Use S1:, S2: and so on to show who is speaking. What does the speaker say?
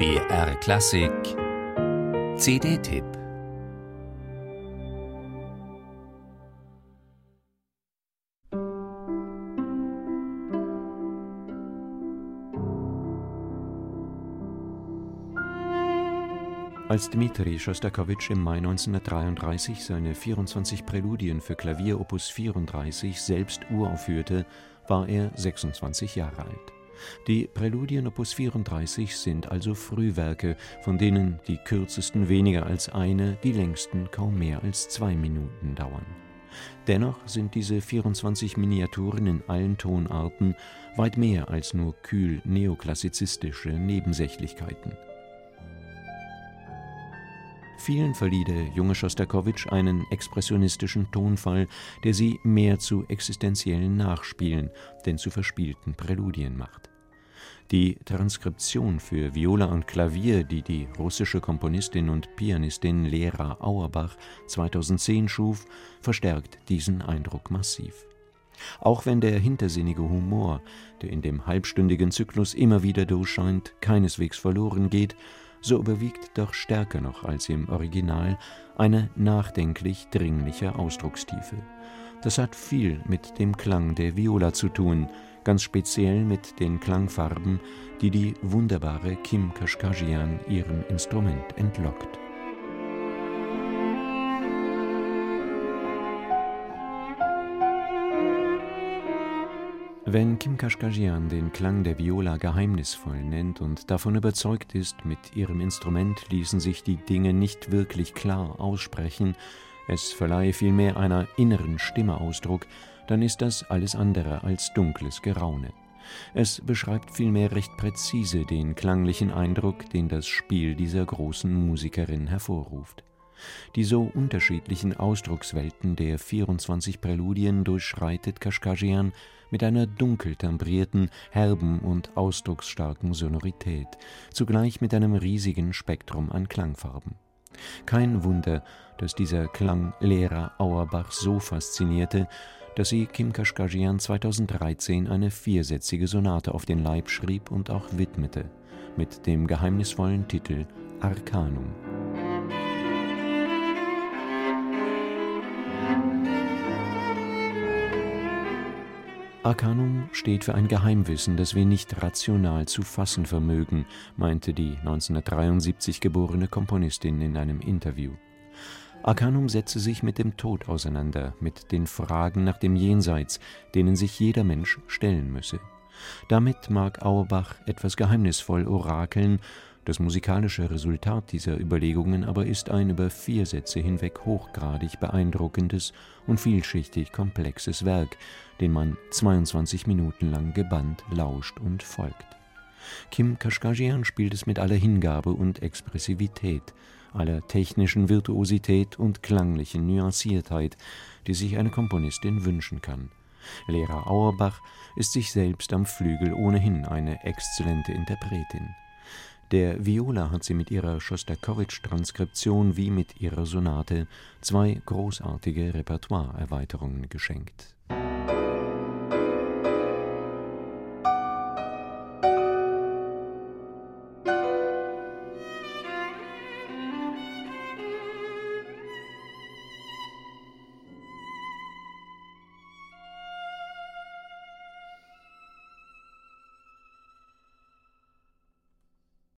S1: BR Klassik CD-Tipp Als Dmitri Schostakowitsch im Mai 1933 seine 24 Präludien für Klavier Opus 34 selbst uraufführte, war er 26 Jahre alt. Die Präludien Opus 34 sind also Frühwerke, von denen die kürzesten weniger als eine, die längsten kaum mehr als zwei Minuten dauern. Dennoch sind diese 24 Miniaturen in allen Tonarten weit mehr als nur kühl neoklassizistische Nebensächlichkeiten. Vielen verlieh der junge Schostakowitsch einen expressionistischen Tonfall, der sie mehr zu existenziellen Nachspielen denn zu verspielten Präludien macht. Die Transkription für Viola und Klavier, die die russische Komponistin und Pianistin Lera Auerbach 2010 schuf, verstärkt diesen Eindruck massiv. Auch wenn der hintersinnige Humor, der in dem halbstündigen Zyklus immer wieder durchscheint, keineswegs verloren geht, so überwiegt doch stärker noch als im Original eine nachdenklich dringliche Ausdruckstiefe. Das hat viel mit dem Klang der Viola zu tun, ganz speziell mit den Klangfarben, die die wunderbare Kim Kashkajian ihrem Instrument entlockt. Wenn Kim Kashkajian den Klang der Viola geheimnisvoll nennt und davon überzeugt ist, mit ihrem Instrument ließen sich die Dinge nicht wirklich klar aussprechen, es verleihe vielmehr einer inneren Stimme Ausdruck, dann ist das alles andere als dunkles Geraune. Es beschreibt vielmehr recht präzise den klanglichen Eindruck, den das Spiel dieser großen Musikerin hervorruft. Die so unterschiedlichen Ausdruckswelten der 24 Präludien durchschreitet Kashkajian mit einer dunkel tembrierten, herben und ausdrucksstarken Sonorität, zugleich mit einem riesigen Spektrum an Klangfarben. Kein Wunder, dass dieser Klang Lehrer Auerbach so faszinierte, dass sie Kim Kashkajian 2013 eine viersätzige Sonate auf den Leib schrieb und auch widmete, mit dem geheimnisvollen Titel Arcanum. Arcanum steht für ein Geheimwissen, das wir nicht rational zu fassen vermögen, meinte die 1973 geborene Komponistin in einem Interview. Arcanum setze sich mit dem Tod auseinander, mit den Fragen nach dem Jenseits, denen sich jeder Mensch stellen müsse. Damit mag Auerbach etwas geheimnisvoll orakeln, das musikalische Resultat dieser Überlegungen aber ist ein über vier Sätze hinweg hochgradig beeindruckendes und vielschichtig komplexes Werk, dem man 22 Minuten lang gebannt lauscht und folgt. Kim Kashkajian spielt es mit aller Hingabe und Expressivität, aller technischen Virtuosität und klanglichen Nuanciertheit, die sich eine Komponistin wünschen kann. Lehrer Auerbach ist sich selbst am Flügel ohnehin eine exzellente Interpretin. Der Viola hat sie mit ihrer Schostakowitsch-Transkription wie mit ihrer Sonate zwei großartige Repertoire-Erweiterungen geschenkt